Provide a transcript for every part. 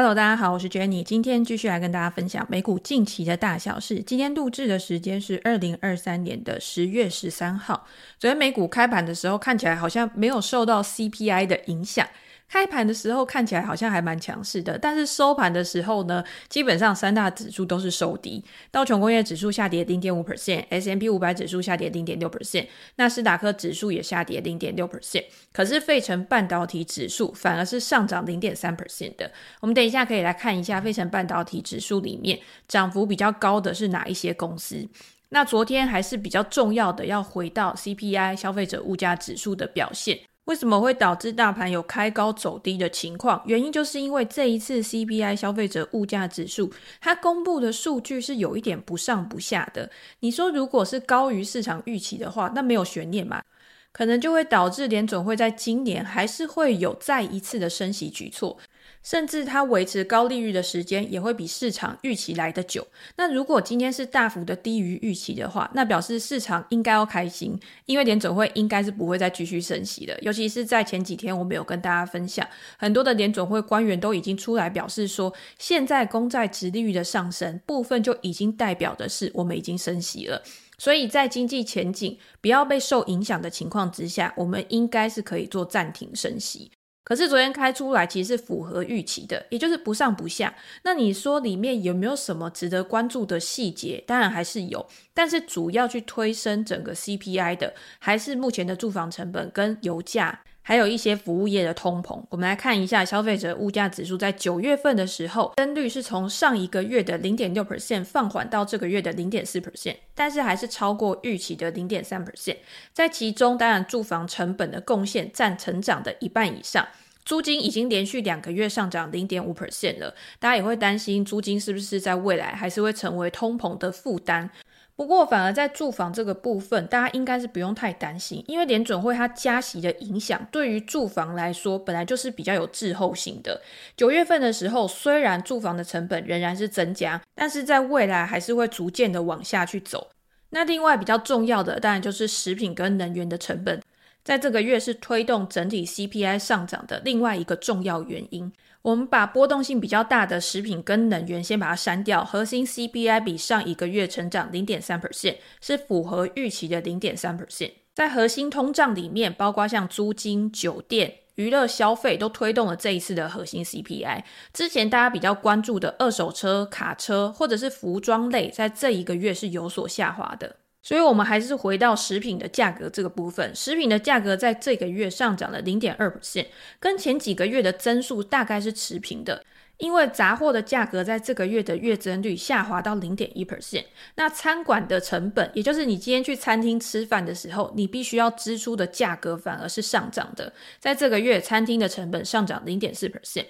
Hello，大家好，我是 Jenny，今天继续来跟大家分享美股近期的大小事。今天录制的时间是二零二三年的十月十三号。昨天美股开盘的时候，看起来好像没有受到 CPI 的影响。开盘的时候看起来好像还蛮强势的，但是收盘的时候呢，基本上三大指数都是收低。道琼工业指数下跌零点五 percent，S&P 五百指数下跌零点六 percent，纳斯达克指数也下跌零点六 percent。可是费城半导体指数反而是上涨零点三 percent 的。我们等一下可以来看一下费城半导体指数里面涨幅比较高的是哪一些公司。那昨天还是比较重要的，要回到 CPI 消费者物价指数的表现。为什么会导致大盘有开高走低的情况？原因就是因为这一次 CPI 消费者物价指数，它公布的数据是有一点不上不下的。你说如果是高于市场预期的话，那没有悬念嘛，可能就会导致联总会在今年还是会有再一次的升息举措。甚至它维持高利率的时间也会比市场预期来得久。那如果今天是大幅的低于预期的话，那表示市场应该要开心，因为联准会应该是不会再继续升息的。尤其是在前几天，我们有跟大家分享，很多的联准会官员都已经出来表示说，现在公债殖利率的上升部分就已经代表的是我们已经升息了。所以在经济前景不要被受影响的情况之下，我们应该是可以做暂停升息。可是昨天开出来其实是符合预期的，也就是不上不下。那你说里面有没有什么值得关注的细节？当然还是有，但是主要去推升整个 CPI 的，还是目前的住房成本跟油价。还有一些服务业的通膨，我们来看一下消费者物价指数在九月份的时候，增率是从上一个月的零点六 percent 放缓到这个月的零点四 percent，但是还是超过预期的零点三 percent。在其中，当然住房成本的贡献占成长的一半以上，租金已经连续两个月上涨零点五 percent 了。大家也会担心租金是不是在未来还是会成为通膨的负担。不过，反而在住房这个部分，大家应该是不用太担心，因为联准会它加息的影响，对于住房来说，本来就是比较有滞后性的。九月份的时候，虽然住房的成本仍然是增加，但是在未来还是会逐渐的往下去走。那另外比较重要的，当然就是食品跟能源的成本，在这个月是推动整体 CPI 上涨的另外一个重要原因。我们把波动性比较大的食品跟能源先把它删掉，核心 CPI 比上一个月成长零点三 percent，是符合预期的零点三 percent。在核心通胀里面，包括像租金、酒店、娱乐消费都推动了这一次的核心 CPI。之前大家比较关注的二手车、卡车或者是服装类，在这一个月是有所下滑的。所以，我们还是回到食品的价格这个部分。食品的价格在这个月上涨了零点二 percent，跟前几个月的增速大概是持平的。因为杂货的价格在这个月的月增率下滑到零点一 percent。那餐馆的成本，也就是你今天去餐厅吃饭的时候，你必须要支出的价格反而是上涨的。在这个月，餐厅的成本上涨零点四 percent。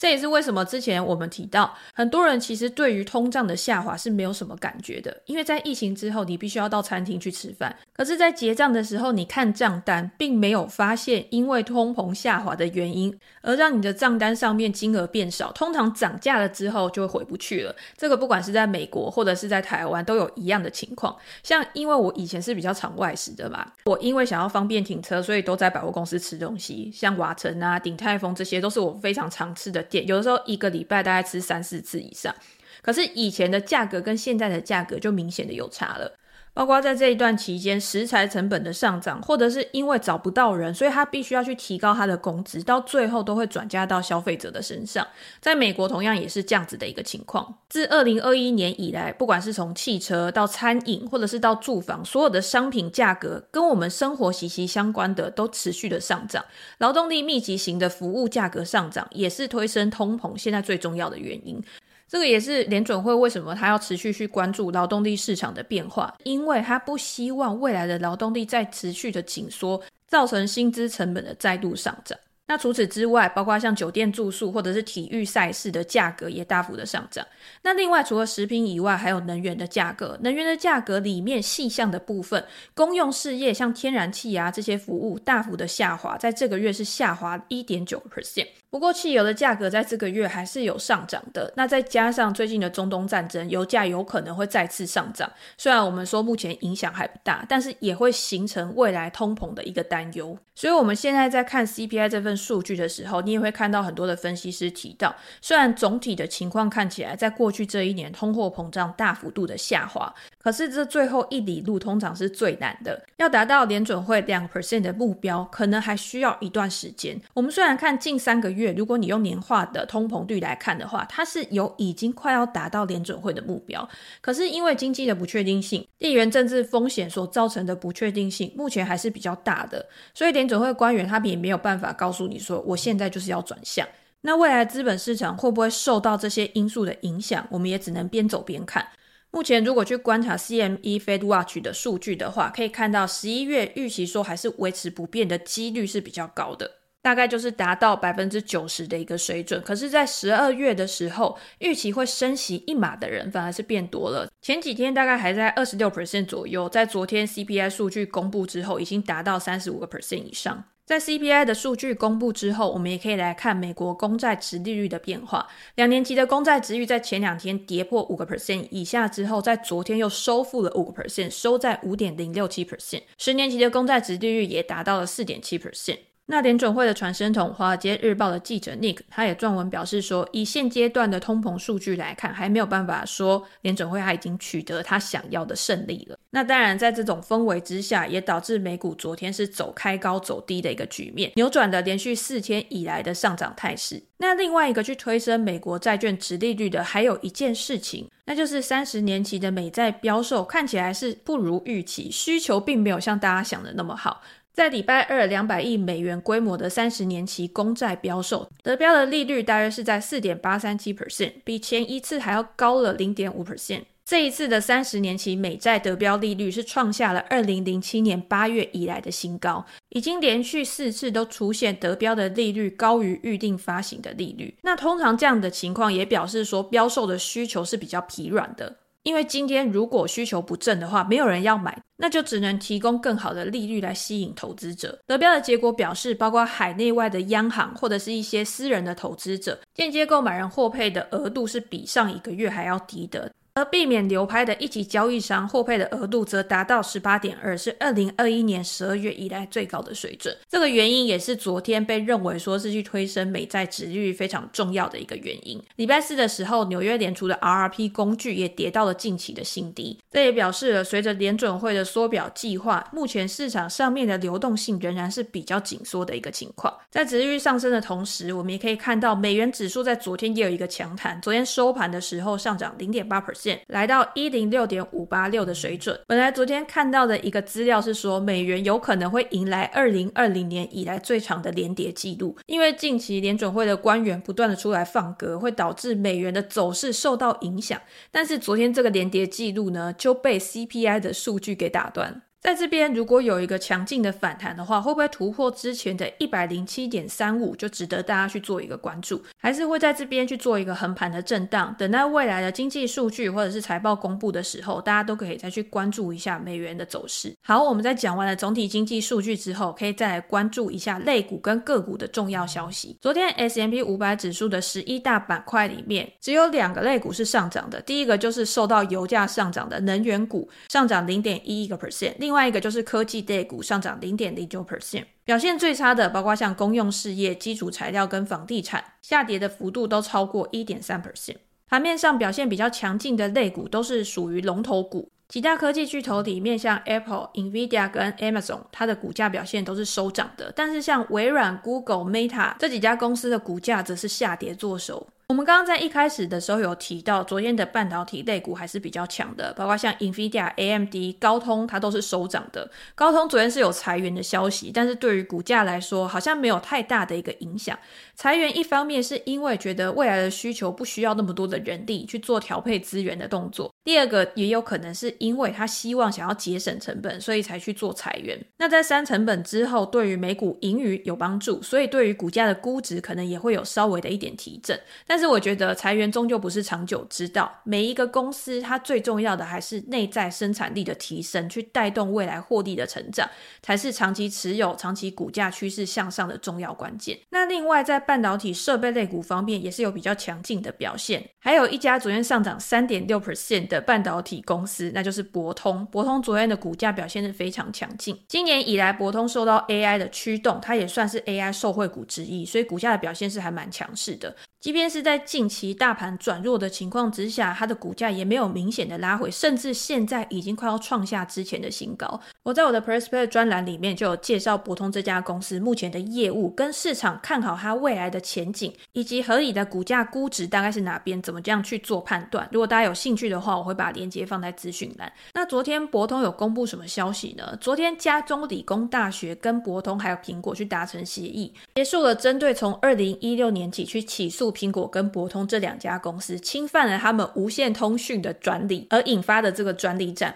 这也是为什么之前我们提到，很多人其实对于通胀的下滑是没有什么感觉的，因为在疫情之后，你必须要到餐厅去吃饭，可是，在结账的时候，你看账单，并没有发现因为通膨下滑的原因，而让你的账单上面金额变少。通常涨价了之后就会回不去了。这个不管是在美国或者是在台湾，都有一样的情况。像因为我以前是比较常外食的嘛，我因为想要方便停车，所以都在百货公司吃东西，像瓦城啊、鼎泰丰这些都是我非常常吃的。有的时候一个礼拜大概吃三四次以上，可是以前的价格跟现在的价格就明显的有差了。包括在这一段期间，食材成本的上涨，或者是因为找不到人，所以他必须要去提高他的工资，到最后都会转嫁到消费者的身上。在美国同样也是这样子的一个情况。自二零二一年以来，不管是从汽车到餐饮，或者是到住房，所有的商品价格跟我们生活息息相关的，都持续的上涨。劳动力密集型的服务价格上涨，也是推升通膨现在最重要的原因。这个也是联准会为什么他要持续去关注劳动力市场的变化，因为他不希望未来的劳动力再持续的紧缩，造成薪资成本的再度上涨。那除此之外，包括像酒店住宿或者是体育赛事的价格也大幅的上涨。那另外除了食品以外，还有能源的价格。能源的价格里面细项的部分，公用事业像天然气啊这些服务大幅的下滑，在这个月是下滑一点九 percent。不过汽油的价格在这个月还是有上涨的。那再加上最近的中东战争，油价有可能会再次上涨。虽然我们说目前影响还不大，但是也会形成未来通膨的一个担忧。所以我们现在在看 CPI 这份。数据的时候，你也会看到很多的分析师提到，虽然总体的情况看起来在过去这一年通货膨胀大幅度的下滑，可是这最后一里路通常是最难的，要达到联准会两 percent 的目标，可能还需要一段时间。我们虽然看近三个月，如果你用年化的通膨率来看的话，它是有已经快要达到联准会的目标，可是因为经济的不确定性、地缘政治风险所造成的不确定性，目前还是比较大的，所以联准会官员他们也没有办法告诉你说，我现在就是要转向。那未来资本市场会不会受到这些因素的影响？我们也只能边走边看。目前如果去观察 CME Fed Watch 的数据的话，可以看到十一月预期说还是维持不变的几率是比较高的，大概就是达到百分之九十的一个水准。可是，在十二月的时候，预期会升息一码的人反而是变多了。前几天大概还在二十六 percent 左右，在昨天 CPI 数据公布之后，已经达到三十五个 percent 以上。在 CPI 的数据公布之后，我们也可以来看美国公债殖利率的变化。两年期的公债殖率在前两天跌破五个 percent 以下之后，在昨天又收复了五个 percent，收在五点零六七 percent。十年期的公债殖利率也达到了四点七 percent。那联准会的传声筒，《华尔街日报》的记者 Nick，他也撰文表示说，以现阶段的通膨数据来看，还没有办法说联准会他已经取得他想要的胜利了。那当然，在这种氛围之下，也导致美股昨天是走开高走低的一个局面，扭转了连续四天以来的上涨态势。那另外一个去推升美国债券殖利率的，还有一件事情，那就是三十年期的美债标售看起来是不如预期，需求并没有像大家想的那么好。在礼拜二，两百亿美元规模的三十年期公债标售，得标的利率大约是在四点八三七 percent，比前一次还要高了零点五 percent。这一次的三十年期美债得标利率是创下了二零零七年八月以来的新高，已经连续四次都出现得标的利率高于预定发行的利率。那通常这样的情况也表示说，标售的需求是比较疲软的。因为今天如果需求不振的话，没有人要买，那就只能提供更好的利率来吸引投资者。得标的结果表示，包括海内外的央行或者是一些私人的投资者，间接购买人获配的额度是比上一个月还要低的。而避免流拍的一级交易商获配的额度则达到十八点二，是二零二一年十二月以来最高的水准。这个原因也是昨天被认为说是去推升美债殖利率非常重要的一个原因。礼拜四的时候，纽约联储的 RRP 工具也跌到了近期的新低，这也表示了随着联准会的缩表计划，目前市场上面的流动性仍然是比较紧缩的一个情况。在殖利率上升的同时，我们也可以看到美元指数在昨天也有一个强弹，昨天收盘的时候上涨零点八 percent。来到一零六点五八六的水准。本来昨天看到的一个资料是说，美元有可能会迎来二零二零年以来最长的连跌记录，因为近期联准会的官员不断的出来放歌，会导致美元的走势受到影响。但是昨天这个连跌记录呢，就被 CPI 的数据给打断。在这边，如果有一个强劲的反弹的话，会不会突破之前的一百零七点三五，就值得大家去做一个关注？还是会在这边去做一个横盘的震荡？等待未来的经济数据或者是财报公布的时候，大家都可以再去关注一下美元的走势。好，我们在讲完了总体经济数据之后，可以再来关注一下类股跟个股的重要消息。昨天 S M P 五百指数的十一大板块里面，只有两个类股是上涨的，第一个就是受到油价上涨的能源股，上涨零点一一个 percent。另另外一个就是科技类股上涨零点零九 percent，表现最差的包括像公用事业、基础材料跟房地产，下跌的幅度都超过一点三 percent。盘面上表现比较强劲的类股都是属于龙头股，几大科技巨头里面，像 Apple、Nvidia 跟 Amazon，它的股价表现都是收涨的，但是像微软、Google、Meta 这几家公司的股价则是下跌作收。我们刚刚在一开始的时候有提到，昨天的半导体类股还是比较强的，包括像 NVIDIA、AMD、高通，它都是收涨的。高通昨天是有裁员的消息，但是对于股价来说，好像没有太大的一个影响。裁员一方面是因为觉得未来的需求不需要那么多的人力去做调配资源的动作，第二个也有可能是因为他希望想要节省成本，所以才去做裁员。那在删成本之后，对于每股盈余有帮助，所以对于股价的估值可能也会有稍微的一点提振，但但是我觉得裁员终究不是长久之道，每一个公司它最重要的还是内在生产力的提升，去带动未来获利的成长，才是长期持有、长期股价趋势向上的重要关键。那另外在半导体设备类股方面，也是有比较强劲的表现，还有一家昨天上涨三点六 percent 的半导体公司，那就是博通。博通昨天的股价表现是非常强劲，今年以来博通受到 AI 的驱动，它也算是 AI 受惠股之一，所以股价的表现是还蛮强势的。即便是在在近期大盘转弱的情况之下，它的股价也没有明显的拉回，甚至现在已经快要创下之前的新高。我在我的 Prospect 专栏里面就有介绍博通这家公司目前的业务跟市场看好它未来的前景，以及合理的股价估值大概是哪边，怎么这样去做判断。如果大家有兴趣的话，我会把链接放在资讯栏。那昨天博通有公布什么消息呢？昨天加州理工大学跟博通还有苹果去达成协议，结束了针对从二零一六年起去起诉。苹果跟跟博通这两家公司侵犯了他们无线通讯的专利，而引发的这个专利战。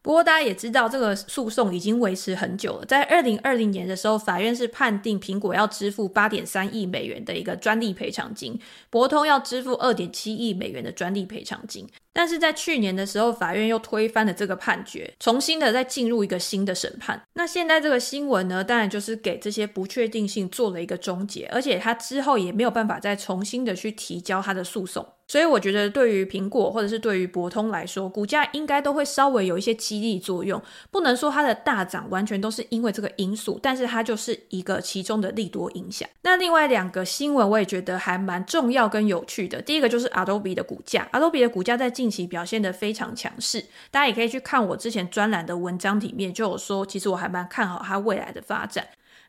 不过大家也知道，这个诉讼已经维持很久了。在二零二零年的时候，法院是判定苹果要支付八点三亿美元的一个专利赔偿金，博通要支付二点七亿美元的专利赔偿金。但是在去年的时候，法院又推翻了这个判决，重新的再进入一个新的审判。那现在这个新闻呢，当然就是给这些不确定性做了一个终结，而且他之后也没有办法再重新的去提交他的诉讼。所以我觉得，对于苹果或者是对于博通来说，股价应该都会稍微有一些激励作用。不能说它的大涨完全都是因为这个因素，但是它就是一个其中的利多影响。那另外两个新闻我也觉得还蛮重要跟有趣的。第一个就是 Adobe 的股价，Adobe 的股价在近近期表现得非常强势，大家也可以去看我之前专栏的文章里面就有说，其实我还蛮看好它未来的发展。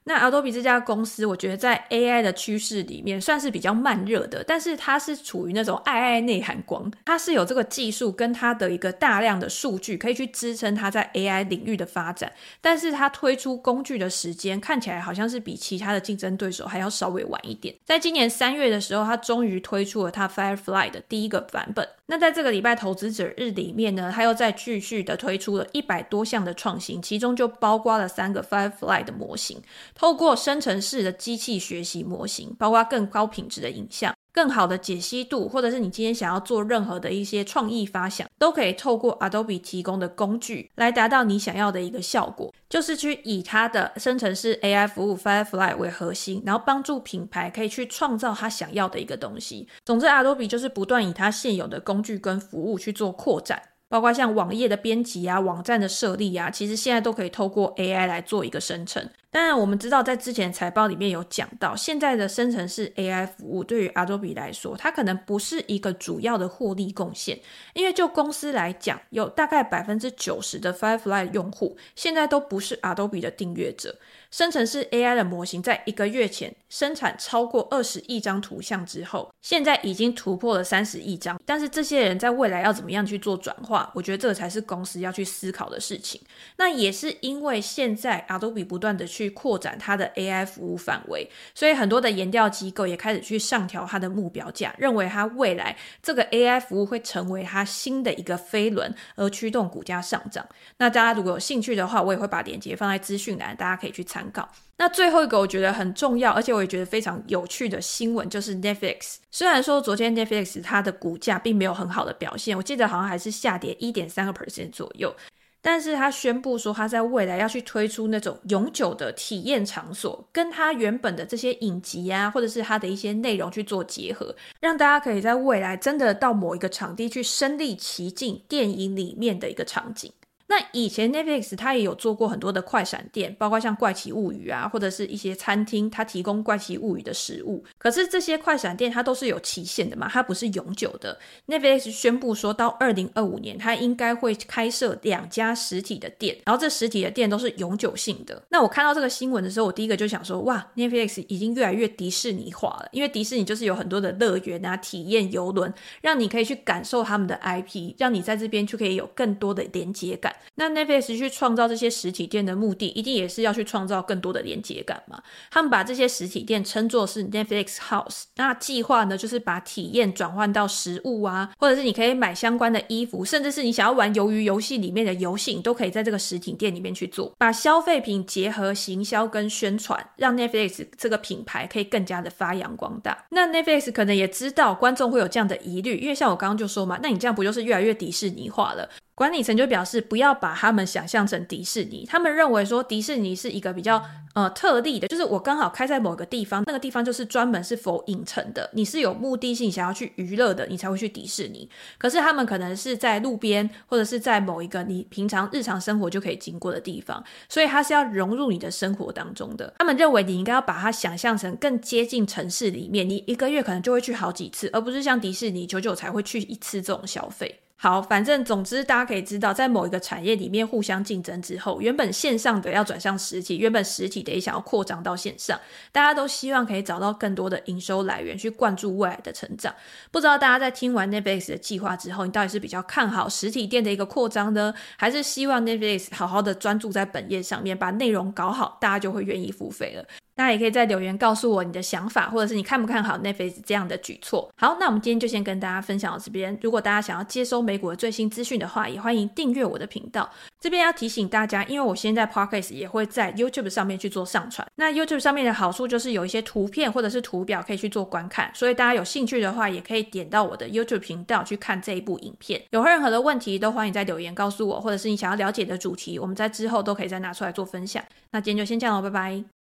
那 Adobe 这家公司，我觉得在 AI 的趋势里面算是比较慢热的，但是它是处于那种爱爱内含光，它是有这个技术跟它的一个大量的数据可以去支撑它在 AI 领域的发展，但是它推出工具的时间看起来好像是比其他的竞争对手还要稍微晚一点。在今年三月的时候，它终于推出了它 Firefly 的第一个版本。那在这个礼拜投资者日里面呢，它又再继续的推出了一百多项的创新，其中就包括了三个 Firefly 的模型。透过生成式的机器学习模型，包括更高品质的影像、更好的解析度，或者是你今天想要做任何的一些创意发想，都可以透过 Adobe 提供的工具来达到你想要的一个效果，就是去以它的生成式 AI 服务 Firefly 为核心，然后帮助品牌可以去创造他想要的一个东西。总之，Adobe 就是不断以它现有的工具跟服务去做扩展。包括像网页的编辑啊、网站的设立啊，其实现在都可以透过 AI 来做一个生成。当然，我们知道在之前财报里面有讲到，现在的生成式 AI 服务对于 Adobe 来说，它可能不是一个主要的获利贡献，因为就公司来讲，有大概百分之九十的 Firefly 用户现在都不是 Adobe 的订阅者。生成式 AI 的模型在一个月前生产超过二十亿张图像之后，现在已经突破了三十亿张。但是这些人在未来要怎么样去做转化？我觉得这个才是公司要去思考的事情。那也是因为现在 Adobe 不断的去扩展它的 AI 服务范围，所以很多的研调机构也开始去上调它的目标价，认为它未来这个 AI 服务会成为它新的一个飞轮，而驱动股价上涨。那大家如果有兴趣的话，我也会把链接放在资讯栏，大家可以去参考。那最后一个我觉得很重要，而且我也觉得非常有趣的新闻，就是 Netflix。虽然说昨天 Netflix 它的股价并没有很好的表现，我记得好像还是下跌一点三个 percent 左右，但是他宣布说他在未来要去推出那种永久的体验场所，跟他原本的这些影集啊，或者是他的一些内容去做结合，让大家可以在未来真的到某一个场地去身历其境电影里面的一个场景。那以前 Netflix 它也有做过很多的快闪店，包括像怪奇物语啊，或者是一些餐厅，它提供怪奇物语的食物。可是这些快闪店它都是有期限的嘛，它不是永久的。Netflix 宣布说到二零二五年，它应该会开设两家实体的店，然后这实体的店都是永久性的。那我看到这个新闻的时候，我第一个就想说，哇，Netflix 已经越来越迪士尼化了，因为迪士尼就是有很多的乐园啊、体验游轮，让你可以去感受他们的 IP，让你在这边就可以有更多的连接感。那 Netflix 去创造这些实体店的目的，一定也是要去创造更多的连接感嘛。他们把这些实体店称作是 Netflix House，那计划呢，就是把体验转换到食物啊，或者是你可以买相关的衣服，甚至是你想要玩鱿鱼游戏里面的游戏，你都可以在这个实体店里面去做，把消费品结合行销跟宣传，让 Netflix 这个品牌可以更加的发扬光大。那 Netflix 可能也知道观众会有这样的疑虑，因为像我刚刚就说嘛，那你这样不就是越来越迪士尼化了？管理层就表示，不要把他们想象成迪士尼。他们认为说，迪士尼是一个比较呃特例的，就是我刚好开在某个地方，那个地方就是专门是否影城的，你是有目的性想要去娱乐的，你才会去迪士尼。可是他们可能是在路边，或者是在某一个你平常日常生活就可以经过的地方，所以它是要融入你的生活当中的。他们认为你应该要把它想象成更接近城市里面，你一个月可能就会去好几次，而不是像迪士尼久久才会去一次这种消费。好，反正总之，大家可以知道，在某一个产业里面互相竞争之后，原本线上的要转向实体，原本实体的也想要扩张到线上，大家都希望可以找到更多的营收来源去灌注未来的成长。不知道大家在听完 Netflix 的计划之后，你到底是比较看好实体店的一个扩张呢，还是希望 Netflix 好好的专注在本业上面，把内容搞好，大家就会愿意付费了？大家也可以在留言告诉我你的想法，或者是你看不看好 Netflix 这样的举措。好，那我们今天就先跟大家分享到这边。如果大家想要接收美股的最新资讯的话，也欢迎订阅我的频道。这边要提醒大家，因为我现在 Podcast 也会在 YouTube 上面去做上传。那 YouTube 上面的好处就是有一些图片或者是图表可以去做观看，所以大家有兴趣的话，也可以点到我的 YouTube 频道去看这一部影片。有任何的问题都欢迎在留言告诉我，或者是你想要了解的主题，我们在之后都可以再拿出来做分享。那今天就先这样了，拜拜。